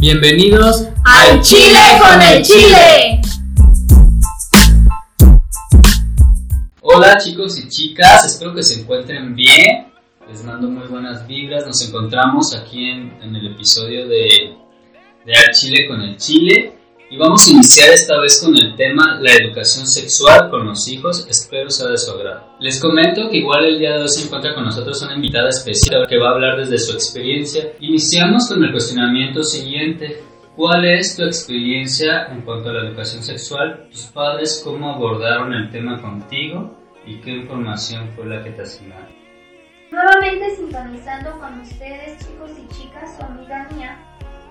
Bienvenidos al Chile con el Chile. Hola chicos y chicas, espero que se encuentren bien. Les mando muy buenas vibras. Nos encontramos aquí en, el episodio de, de Al Chile con el Chile. Y vamos a iniciar esta vez con el tema la educación sexual con los hijos, espero sea de su agrado. Les comento que igual el día de hoy se encuentra con nosotros una invitada especial que va a hablar desde su experiencia. Iniciamos con el cuestionamiento siguiente. ¿Cuál es tu experiencia en cuanto a la educación sexual? ¿Tus padres cómo abordaron el tema contigo? ¿Y qué información fue la que te asignaron? Nuevamente sintonizando con ustedes chicos y chicas, su amiga mía,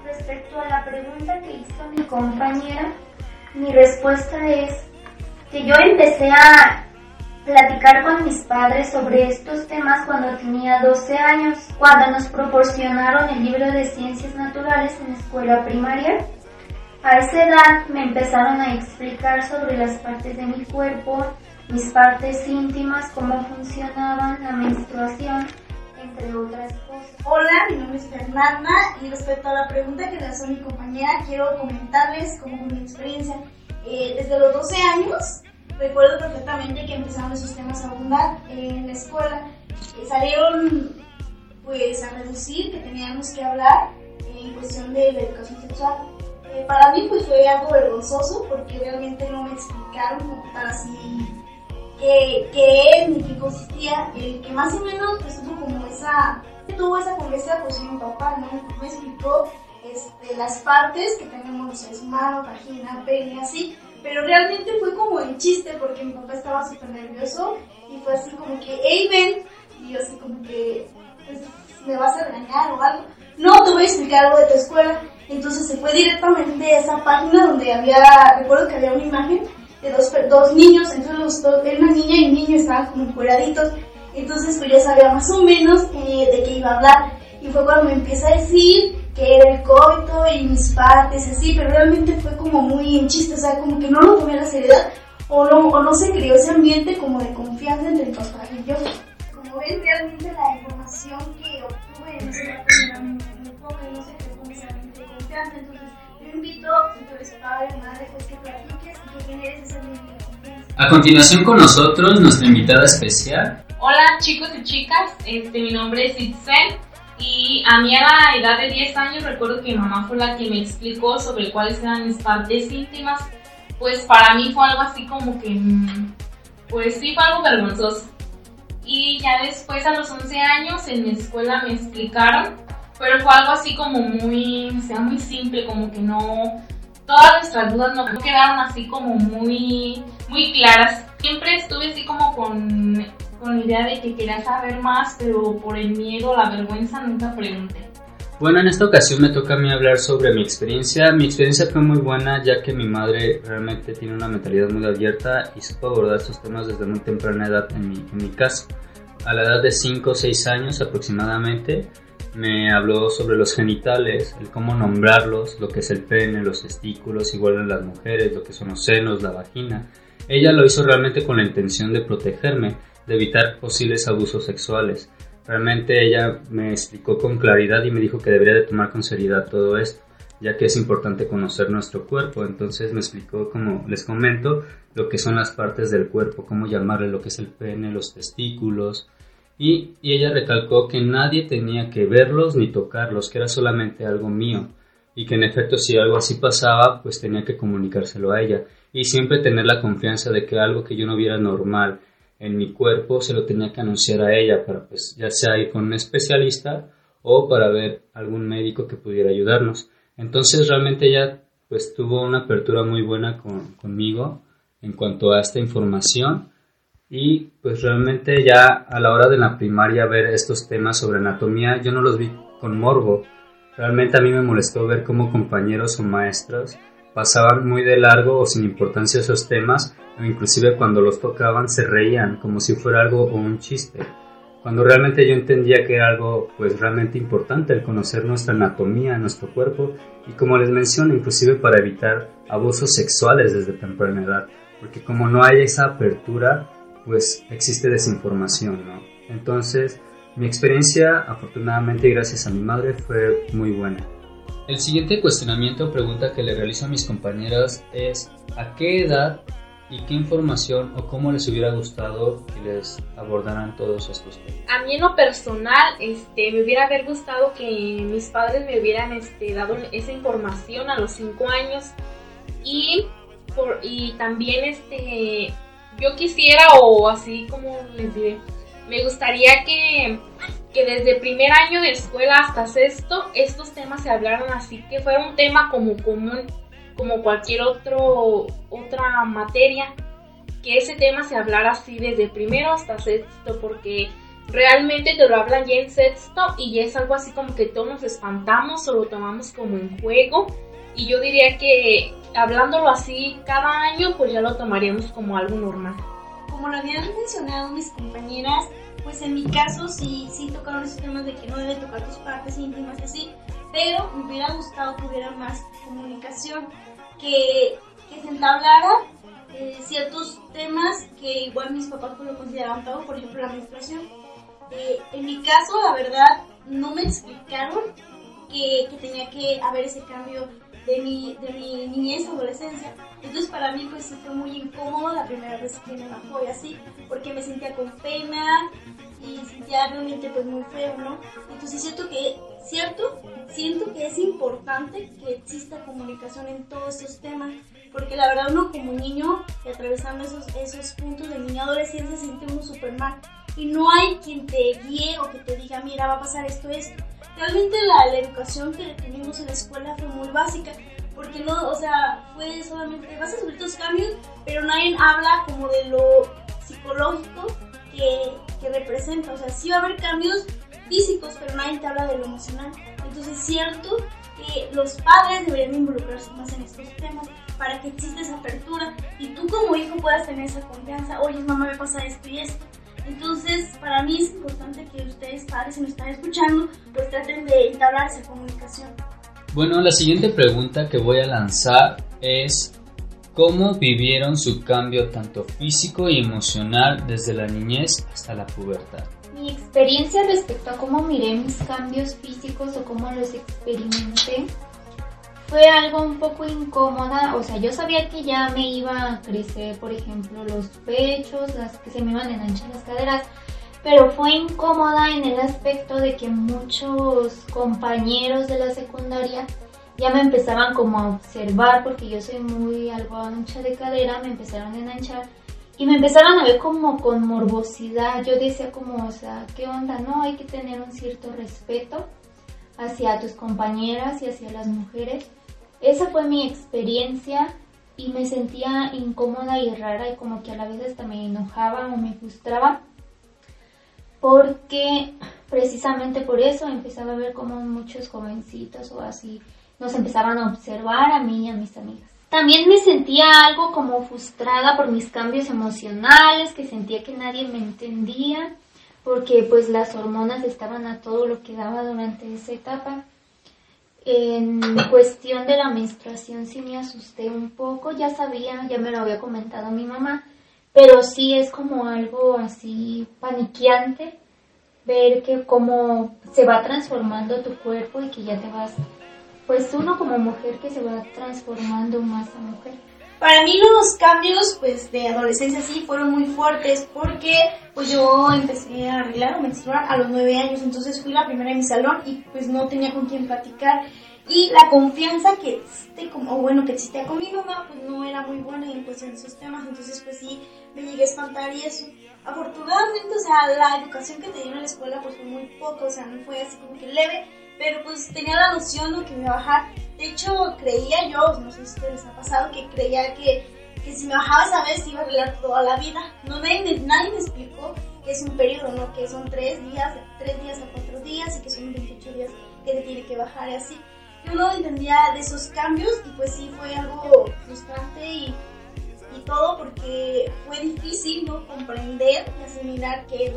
Respecto a la pregunta que hizo mi compañera, mi respuesta es que yo empecé a platicar con mis padres sobre estos temas cuando tenía 12 años, cuando nos proporcionaron el libro de ciencias naturales en escuela primaria. A esa edad me empezaron a explicar sobre las partes de mi cuerpo, mis partes íntimas, cómo funcionaban, la menstruación, entre otras cosas. Hola, mi nombre es Fernanda y respecto a la pregunta que hizo mi compañera, quiero comentarles como mi experiencia. Eh, desde los 12 años, recuerdo perfectamente que empezaron esos temas a abundar en la escuela. Eh, salieron pues a reducir que teníamos que hablar en cuestión de la educación sexual. Eh, para mí pues fue algo vergonzoso porque realmente no me explicaron como tal así que, que es ni qué consistía, el que más o menos pues tuvo como esa, tuvo esa conversa con mi papá, ¿no? Me explicó este, las partes que tenemos los seres humanos, vagina, pene, así, pero realmente fue como el chiste porque mi papá estaba súper nervioso y fue así como que, hey, ven, y yo así como que, pues, me vas a regañar o algo. No, te voy a explicar algo de tu escuela. Entonces se fue directamente a esa página donde había, recuerdo que había una imagen de dos, dos niños, entonces los dos, una niña y un niño estaban como encueraditos, entonces pues yo sabía más o menos eh, de qué iba a hablar, y fue cuando me empieza a decir que era el coito y mis partes, así, pero realmente fue como muy un chiste, o sea, como que no lo tomé a la seriedad, o no, o no se creó ese ambiente como de confianza entre el papá y yo. Como ven, realmente la información que obtuve en ese momento era muy, muy poca y no se creó como ese ambiente de confianza, entonces yo invito, si tú eres padre, madre, pues que platiques y que generes ese ambiente de confianza. A continuación con nosotros, nuestra invitada especial. Hola chicos y chicas, este, mi nombre es Itzel y a mí a la edad de 10 años recuerdo que mi mamá fue la que me explicó sobre cuáles eran mis partes íntimas. Pues para mí fue algo así como que, mm, pues sí fue algo vergonzoso. Y ya después a los 11 años en mi escuela me explicaron pero fue algo así como muy, o sea, muy simple, como que no, todas nuestras dudas no quedaron así como muy, muy claras. Siempre estuve así como con, con la idea de que quería saber más, pero por el miedo, la vergüenza nunca pregunté. Bueno, en esta ocasión me toca a mí hablar sobre mi experiencia. Mi experiencia fue muy buena ya que mi madre realmente tiene una mentalidad muy abierta y supo abordar estos temas desde muy temprana edad en mi, en mi caso. A la edad de 5 o 6 años aproximadamente, me habló sobre los genitales, el cómo nombrarlos, lo que es el pene, los testículos, igual en las mujeres, lo que son los senos, la vagina. Ella lo hizo realmente con la intención de protegerme, de evitar posibles abusos sexuales. Realmente ella me explicó con claridad y me dijo que debería de tomar con seriedad todo esto, ya que es importante conocer nuestro cuerpo. Entonces me explicó, como les comento, lo que son las partes del cuerpo, cómo llamarle lo que es el pene, los testículos, y, ella recalcó que nadie tenía que verlos ni tocarlos, que era solamente algo mío y que en efecto si algo así pasaba, pues tenía que comunicárselo a ella y siempre tener la confianza de que algo que yo no viera normal en mi cuerpo se lo tenía que anunciar a ella para pues ya sea ir con un especialista o para ver algún médico que pudiera ayudarnos. Entonces realmente ella pues tuvo una apertura muy buena conmigo en cuanto a esta información y pues realmente ya a la hora de la primaria ver estos temas sobre anatomía, yo no los vi con morbo. Realmente a mí me molestó ver cómo compañeros o maestros pasaban muy de largo o sin importancia esos temas, o inclusive cuando los tocaban se reían como si fuera algo o un chiste. Cuando realmente yo entendía que era algo pues realmente importante el conocer nuestra anatomía, nuestro cuerpo y como les menciono inclusive para evitar abusos sexuales desde temprana edad, porque como no hay esa apertura pues existe desinformación, ¿no? Entonces, mi experiencia, afortunadamente gracias a mi madre, fue muy buena. El siguiente cuestionamiento o pregunta que le realizo a mis compañeras es ¿a qué edad y qué información o cómo les hubiera gustado que les abordaran todos estos temas? A mí en lo personal, este, me hubiera haber gustado que mis padres me hubieran este, dado esa información a los 5 años y, por, y también este, yo quisiera o así como les diré, me gustaría que, que desde primer año de escuela hasta sexto estos temas se hablaran así, que fuera un tema como común como cualquier otro, otra materia, que ese tema se hablara así desde primero hasta sexto, porque realmente te lo hablan ya en sexto y ya es algo así como que todos nos espantamos o lo tomamos como en juego. Y yo diría que hablándolo así cada año, pues ya lo tomaríamos como algo normal. Como lo habían mencionado mis compañeras, pues en mi caso sí, sí tocaron esos temas de que no debe tocar tus partes íntimas y así, pero me hubiera gustado que hubiera más comunicación que, que se entablara eh, ciertos temas que igual mis papás pues, lo consideraban tabú, por ejemplo la menstruación. Eh, en mi caso, la verdad, no me explicaron que, que, tenía que haber ese cambio de mi, de mi niñez, adolescencia. Entonces para mí pues sí fue muy incómodo la primera vez que me bajó y así, porque me sentía con pena y sentía realmente pues muy feo, ¿no? Entonces siento que, cierto, siento que es importante que exista comunicación en todos estos temas, porque la verdad uno como niño, atravesando esos, esos puntos de niña adolescencia, se siente uno súper mal. Y no hay quien te guíe o que te diga, mira, va a pasar esto, esto. Realmente la, la educación que tuvimos en la escuela fue muy básica, porque no, o sea, fue solamente, vas a subir tus cambios, pero nadie habla como de lo psicológico que, que representa, o sea, sí va a haber cambios físicos, pero nadie te habla de lo emocional. Entonces es cierto que los padres deberían involucrarse más en estos temas para que exista esa apertura y tú como hijo puedas tener esa confianza, oye mamá me pasa esto y esto. Entonces, para mí es importante que ustedes, padres, si me están escuchando, pues traten de entablar esa comunicación. Bueno, la siguiente pregunta que voy a lanzar es ¿Cómo vivieron su cambio tanto físico y emocional desde la niñez hasta la pubertad? Mi experiencia respecto a cómo miré mis cambios físicos o cómo los experimenté fue algo un poco incómoda, o sea, yo sabía que ya me iba a crecer, por ejemplo, los pechos, las que se me iban a enanchar las caderas, pero fue incómoda en el aspecto de que muchos compañeros de la secundaria ya me empezaban como a observar porque yo soy muy algo ancha de cadera, me empezaron a enanchar y me empezaron a ver como con morbosidad. Yo decía como, o sea, ¿qué onda? No, hay que tener un cierto respeto hacia tus compañeras y hacia las mujeres. Esa fue mi experiencia y me sentía incómoda y rara y como que a la vez hasta me enojaba o me frustraba porque precisamente por eso empezaba a ver como muchos jovencitos o así nos empezaban a observar a mí y a mis amigas. También me sentía algo como frustrada por mis cambios emocionales, que sentía que nadie me entendía, porque pues las hormonas estaban a todo lo que daba durante esa etapa. En cuestión de la menstruación sí me asusté un poco, ya sabía, ya me lo había comentado mi mamá, pero sí es como algo así paniqueante ver que cómo se va transformando tu cuerpo y que ya te vas, pues uno como mujer que se va transformando más a mujer. Para mí los cambios pues de adolescencia sí fueron muy fuertes porque pues yo empecé a arreglar o menstruar a los nueve años, entonces fui la primera en mi salón y pues no tenía con quién platicar. Y la confianza que existe como bueno que existía con mi mamá pues no era muy buena en cuestión de esos temas, entonces pues sí me llegué a espantar y eso. Afortunadamente, o sea, la educación que tenía en la escuela pues fue muy poco, o sea, no fue así como que leve, pero pues tenía la noción de que me iba a bajar. De hecho, creía yo, no sé si ustedes ha pasado, que creía que, que si me bajaba esa vez iba a arreglar toda la vida. No, nadie, nadie me explicó que es un periodo, ¿no? Que son tres días, tres días a cuatro días y que son 28 días que te tiene que bajar y así. Yo no entendía de esos cambios y pues sí fue algo frustrante y, y todo porque fue difícil, ¿no? Comprender y asimilar qué es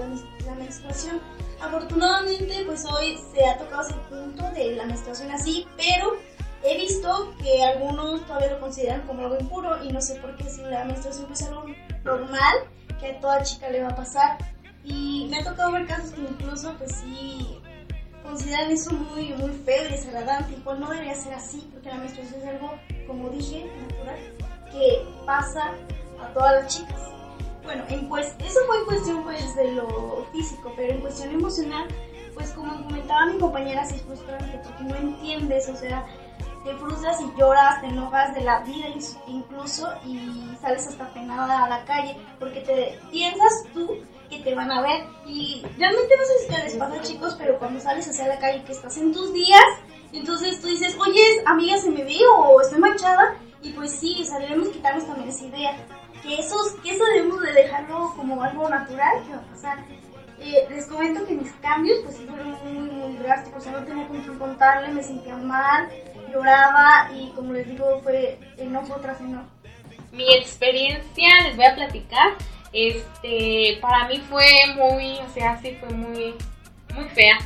la menstruación. Afortunadamente, pues hoy se ha tocado ese punto de la menstruación así, pero he visto que algunos todavía lo consideran como algo impuro y no sé por qué si la menstruación es algo normal que a toda chica le va a pasar. Y me ha tocado ver casos que incluso, pues sí, consideran eso muy, muy feo y desagradable, igual no debería ser así, porque la menstruación es algo, como dije, natural, que pasa a todas las chicas. Bueno, en pues, eso fue en cuestión pues de lo físico, pero en cuestión emocional, pues como comentaba mi compañera, sí es frustrante porque no entiendes, o sea, te frustras y lloras, te enojas de la vida incluso y sales hasta penada a la calle porque te piensas tú que te van a ver y realmente no sé si les pasa chicos, pero cuando sales hacia la calle que estás en tus días, entonces tú dices, oye, amiga, se me ve o estoy manchada y pues sí, o sea, debemos quitarnos también esa idea que, esos, que eso debemos de dejarlo como algo natural que va a pasar. Les comento que mis cambios pues fueron muy, muy drásticos, o sea, no tenía con contarle, me sentía mal, lloraba y como les digo fue enojo tras enojo. Mi experiencia, les voy a platicar, este, para mí fue muy, o sea, sí fue muy, muy fea.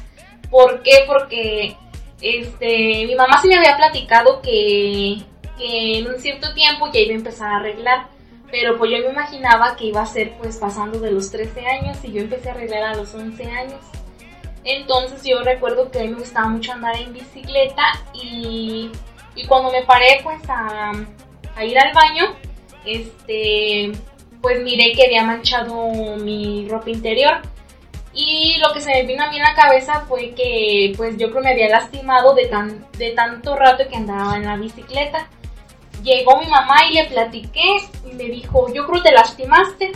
¿Por qué? Porque, este, mi mamá sí me había platicado que, que en un cierto tiempo ya iba a empezar a arreglar. Pero pues yo me imaginaba que iba a ser pues pasando de los 13 años y yo empecé a arreglar a los 11 años. Entonces yo recuerdo que a mí me gustaba mucho andar en bicicleta y, y cuando me paré pues a, ir al baño, este, pues miré que había manchado mi ropa interior. Y lo que se me vino a mí en la cabeza fue que pues yo creo me había lastimado de, tan, de tanto rato que andaba en la bicicleta. Llegó mi mamá y le platiqué y me dijo, yo creo te lastimaste.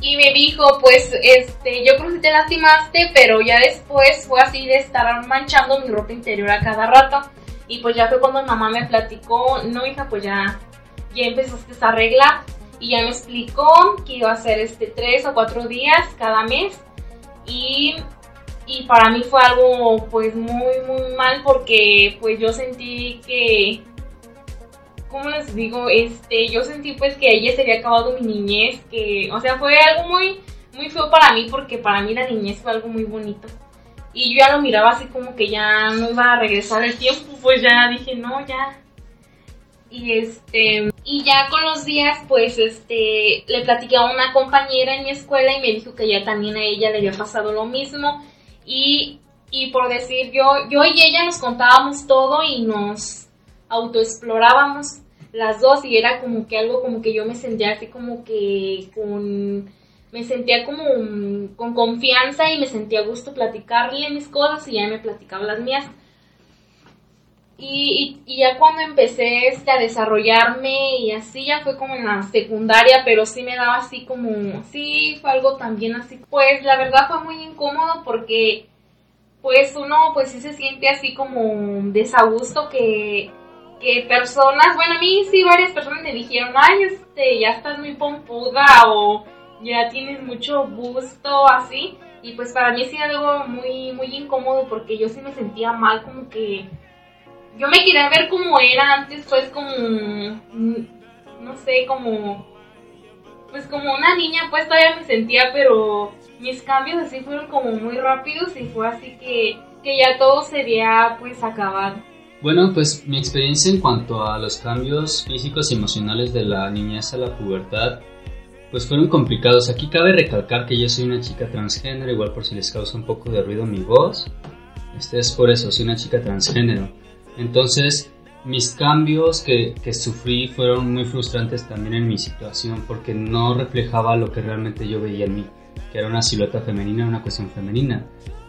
Y me dijo, pues, este, yo creo que te lastimaste, pero ya después fue así de estar manchando mi ropa interior a cada rato. Y pues ya fue cuando mi mamá me platicó, no hija, pues ya, ya empezaste a arreglar. Y ya me explicó que iba a ser este tres o cuatro días cada mes. Y, y para mí fue algo pues muy, muy mal porque pues yo sentí que ¿cómo les digo? Este, yo sentí pues que ella se había acabado mi niñez, que, o sea, fue algo muy, muy feo para mí porque para mí la niñez fue algo muy bonito. Y yo ya lo miraba así como que ya no iba a regresar el tiempo, pues ya dije, no, ya. Y este, y ya con los días, pues este, le platiqué a una compañera en mi escuela y me dijo que ya también a ella le había pasado lo mismo. Y, y por decir, yo, yo y ella nos contábamos todo y nos autoexplorábamos las dos y era como que algo como que yo me sentía así como que con me sentía como con confianza y me sentía a gusto platicarle mis cosas y ya me platicaba las mías. Y, y, ya cuando empecé este, a desarrollarme y así ya fue como en la secundaria, pero sí me daba así como, sí, fue algo también así. Pues la verdad fue muy incómodo porque pues uno pues sí se siente así como desagusto que que personas, bueno, a mí sí varias personas me dijeron, ay, este, ya estás muy pompuda o ya tienes mucho busto, así. Y pues para mí sí algo muy, muy incómodo porque yo sí me sentía mal, como que yo me quería ver como era antes, pues como, no sé, como, pues como una niña, pues todavía me sentía, pero mis cambios así fueron como muy rápidos y fue así que, que ya todo se había pues acabado. Bueno, pues mi experiencia en cuanto a los cambios físicos y emocionales de la niñez a la pubertad, pues fueron complicados. Aquí cabe recalcar que yo soy una chica transgénero, igual por si les causa un poco de ruido mi voz. Este es por eso, soy una chica transgénero. Entonces, mis cambios que, que sufrí fueron muy frustrantes también en mi situación porque no reflejaba lo que realmente yo veía en mí, que era una silueta femenina, una cuestión femenina.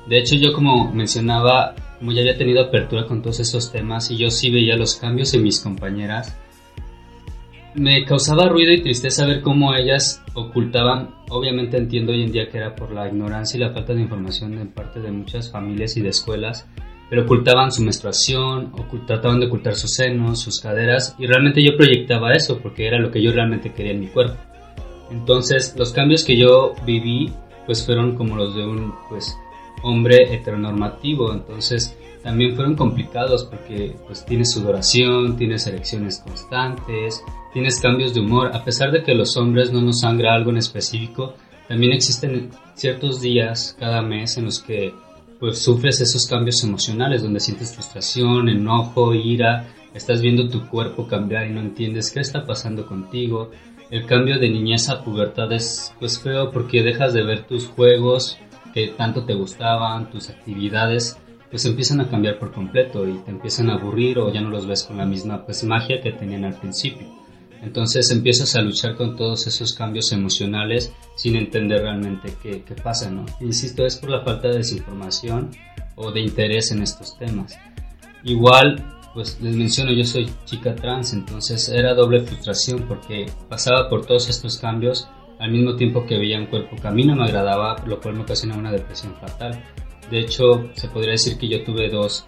De hecho, yo como mencionaba, como ya había tenido apertura con todos esos temas y yo sí veía los cambios en mis compañeras, me causaba ruido y tristeza ver cómo ellas ocultaban, obviamente entiendo hoy en día que era por la ignorancia y la falta de información en parte de muchas familias y de escuelas, pero ocultaban su menstruación, trataban de ocultar sus senos, sus caderas y realmente yo proyectaba eso porque era lo que yo realmente quería en mi cuerpo. Entonces los cambios que yo viví pues fueron como los de un pues hombre heteronormativo, entonces también fueron complicados porque pues tienes sudoración, tienes erecciones constantes, tienes cambios de humor, a pesar de que los hombres no nos sangra algo en específico, también existen ciertos días cada mes en los que pues sufres esos cambios emocionales donde sientes frustración, enojo, ira, estás viendo tu cuerpo cambiar y no entiendes qué está pasando contigo. El cambio de niñez a pubertad es pues feo porque dejas de ver tus juegos, que tanto te gustaban, tus actividades, pues empiezan a cambiar por completo y te empiezan a aburrir o ya no los ves con la misma pues magia que tenían al principio. Entonces empiezas a luchar con todos esos cambios emocionales sin entender realmente qué, qué pasa, ¿no? Insisto, es por la falta de desinformación o de interés en estos temas. Igual, pues les menciono, yo soy chica trans, entonces era doble frustración porque pasaba por todos estos cambios al mismo tiempo que veía un cuerpo que a mí no me agradaba, lo cual me ocasionaba una depresión fatal. De hecho, se podría decir que yo tuve dos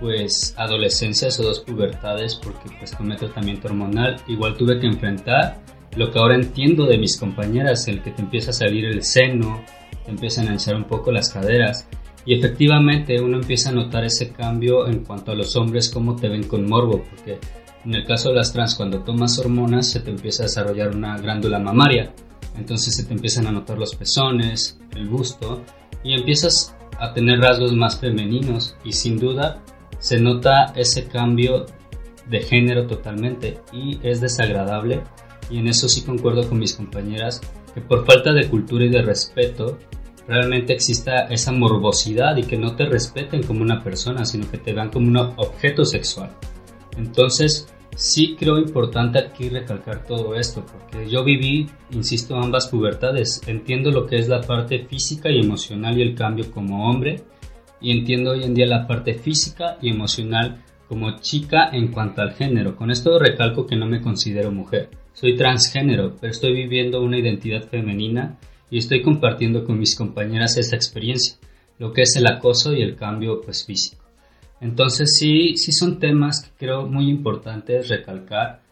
pues adolescencias o dos pubertades porque pues tomé tratamiento hormonal. Igual tuve que enfrentar lo que ahora entiendo de mis compañeras, el que te empieza a salir el seno, te empiezan a hinchar un poco las caderas. Y efectivamente uno empieza a notar ese cambio en cuanto a los hombres, cómo te ven con morbo, porque en el caso de las trans, cuando tomas hormonas, se te empieza a desarrollar una glándula mamaria. Entonces se te empiezan a notar los pezones, el busto, y empiezas a tener rasgos más femeninos. Y sin duda, se nota ese cambio de género totalmente y es desagradable y en eso sí concuerdo con mis compañeras que por falta de cultura y de respeto realmente exista esa morbosidad y que no te respeten como una persona sino que te vean como un objeto sexual entonces sí creo importante aquí recalcar todo esto porque yo viví insisto ambas pubertades entiendo lo que es la parte física y emocional y el cambio como hombre y entiendo hoy en día la parte física y emocional como chica en cuanto al género. Con esto recalco que no me considero mujer. Soy transgénero, pero estoy viviendo una identidad femenina y estoy compartiendo con mis compañeras esa experiencia, lo que es el acoso y el cambio pues físico. Entonces sí, sí son temas que creo muy importantes recalcar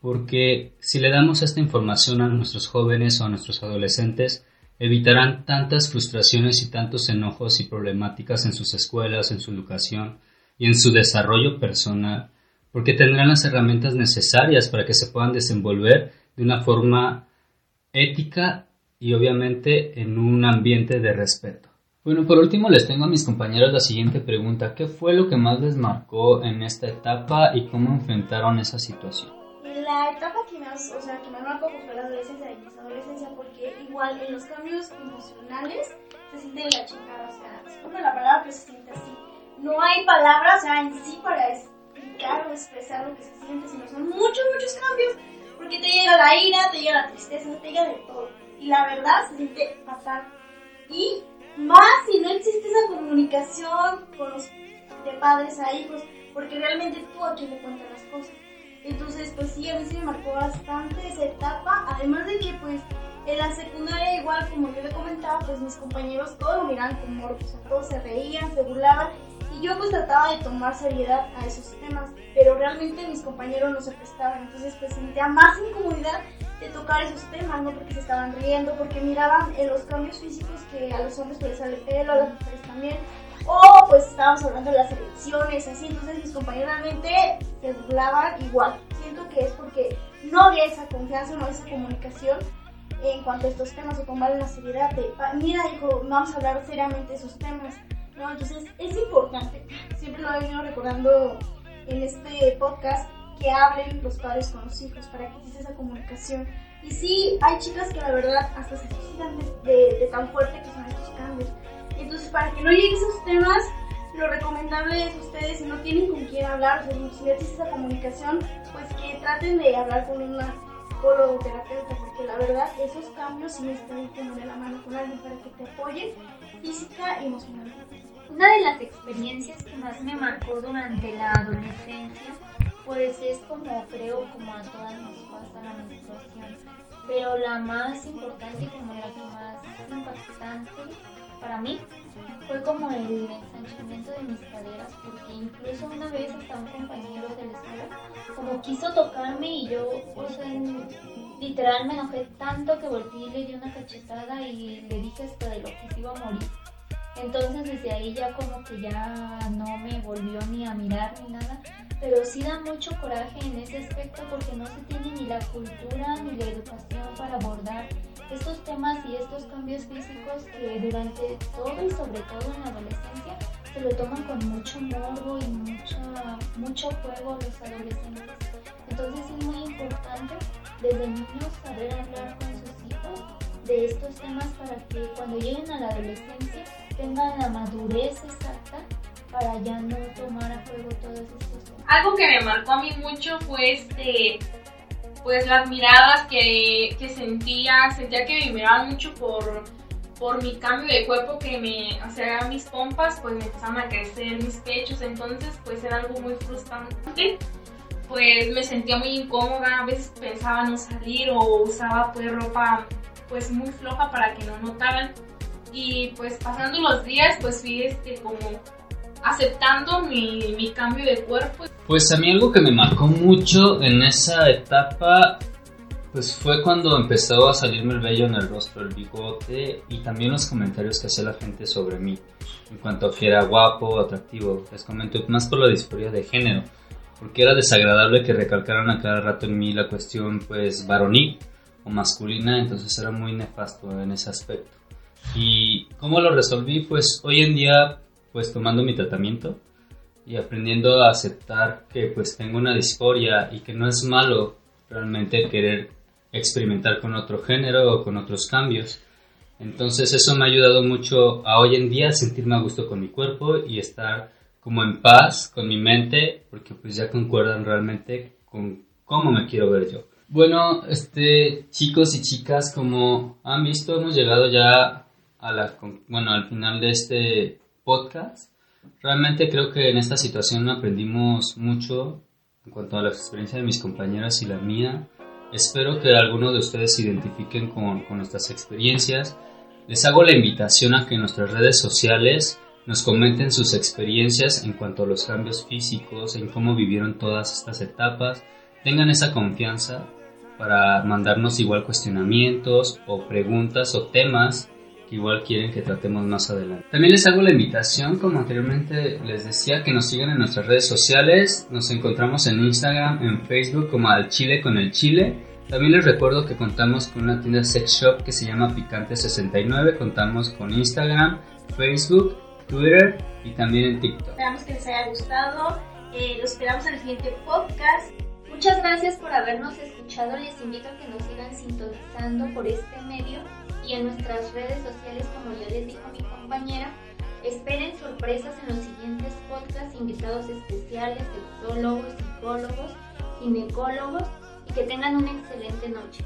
porque si le damos esta información a nuestros jóvenes o a nuestros adolescentes, evitarán tantas frustraciones y tantos enojos y problemáticas en sus escuelas, en su educación y en su desarrollo personal, porque tendrán las herramientas necesarias para que se puedan desenvolver de una forma ética y obviamente en un ambiente de respeto. Bueno, por último les tengo a mis compañeros la siguiente pregunta. ¿Qué fue lo que más les marcó en esta etapa y cómo enfrentaron esa situación? La etapa que más, o sea, que más marcó fue la adolescencia mis adolescencia porque igual en los cambios emocionales se siente la chingada, o sea, como la palabra que se siente así. No hay palabras, o sea, en sí para explicar o expresar lo que se siente, sino son muchos, muchos cambios, porque te llega la ira, te llega la tristeza, te llega de todo. Y la verdad se siente fatal. Y más si no existe esa comunicación con los de padres a hijos, porque realmente tú a quien le cuentas las cosas. Entonces, pues sí, a mí sí me marcó bastante esa etapa, además de que pues en la secundaria igual, como yo le comentaba, pues mis compañeros todos lo miraban con morbo, o sea, todos se reían, se burlaban, y yo pues trataba de tomar seriedad a esos temas, pero realmente mis compañeros no se prestaban, entonces pues sentía más incomodidad de tocar esos temas, ¿no? Porque se estaban riendo, porque miraban en los cambios físicos que a los hombres les sale pelo, a las mujeres también, o pues estábamos hablando de las elecciones, así, entonces mis compañeros realmente se burlaban igual. Siento que es porque no había esa confianza, no había esa comunicación en cuanto a estos temas o tomar la seriedad de, mira, hijo, vamos a hablar seriamente de esos temas. ¿no? Entonces es importante, siempre lo he venido recordando en este podcast, que hablen los padres con los hijos para que exista esa comunicación. Y sí, hay chicas que la verdad hasta se suicidan de, de tan fuerte que son estos cambios. Entonces, para que no lleguen esos temas, lo recomendable es ustedes, si no tienen con quién hablar, o si no existe esa comunicación, pues que traten de hablar con una psicólogo terapeuta, porque la verdad, esos cambios sí necesitan de la mano con alguien para que te apoyen física y emocionalmente. Una de las experiencias que más me marcó durante la adolescencia, pues es como creo como a todas nos pasa la menstruación, pero la más importante como la que más impactante para mí fue como el ensanchamiento de mis caderas, porque incluso una vez hasta un compañero de la escuela como quiso tocarme y yo, o sea, literal me enojé tanto que volví y le di una cachetada y le dije hasta de lo que iba a morir. Entonces desde ahí ya como que ya no me volvió ni a mirar ni nada, pero sí da mucho coraje en ese aspecto porque no se tiene ni la cultura ni la educación para abordar estos temas y estos cambios físicos que durante todo y sobre todo en la adolescencia se lo toman con mucho morbo y mucho, mucho juego los adolescentes. Entonces es muy importante desde niños saber hablar con sus hijos de estos temas para que cuando lleguen a la adolescencia tengan la madurez exacta para ya no tomar a juego todos estos temas? Algo que me marcó a mí mucho fue este, pues las miradas que, que sentía, sentía que me miraban mucho por, por mi cambio de cuerpo que me, o mis pompas pues me empezaban a crecer, mis pechos, entonces pues era algo muy frustrante pues me sentía muy incómoda, a veces pensaba no salir o usaba pues ropa pues muy floja para que no notaran y pues pasando los días pues fui este como aceptando mi, mi cambio de cuerpo. Pues a mí algo que me marcó mucho en esa etapa pues fue cuando empezó a salirme el vello en el rostro, el bigote y también los comentarios que hacía la gente sobre mí en cuanto a que era guapo atractivo. Les comento más por la disforia de género porque era desagradable que recalcaran a cada rato en mí la cuestión pues varonil o masculina, entonces era muy nefasto en ese aspecto. ¿Y cómo lo resolví? Pues hoy en día pues tomando mi tratamiento y aprendiendo a aceptar que pues tengo una disforia y que no es malo realmente querer experimentar con otro género o con otros cambios. Entonces eso me ha ayudado mucho a hoy en día sentirme a gusto con mi cuerpo y estar como en paz con mi mente, porque pues ya concuerdan realmente con cómo me quiero ver yo. Bueno, este, chicos y chicas, como han visto, hemos llegado ya a la, bueno, al final de este podcast. Realmente creo que en esta situación aprendimos mucho en cuanto a la experiencia de mis compañeras y la mía. Espero que algunos de ustedes se identifiquen con, con nuestras experiencias. Les hago la invitación a que en nuestras redes sociales nos comenten sus experiencias en cuanto a los cambios físicos, en cómo vivieron todas estas etapas, tengan esa confianza para mandarnos igual cuestionamientos o preguntas o temas que igual quieren que tratemos más adelante. También les hago la invitación, como anteriormente les decía, que nos sigan en nuestras redes sociales. Nos encontramos en Instagram, en Facebook como al Chile con el Chile. También les recuerdo que contamos con una tienda sex shop que se llama Picante69. Contamos con Instagram, Facebook Twitter y también en TikTok. Esperamos que les haya gustado. Eh, lo esperamos en el siguiente podcast. Muchas gracias por habernos escuchado. Les invito a que nos sigan sintonizando por este medio y en nuestras redes sociales, como ya les dijo mi compañera. Esperen sorpresas en los siguientes podcasts, invitados especiales, sexólogos, psicólogos, ginecólogos y que tengan una excelente noche.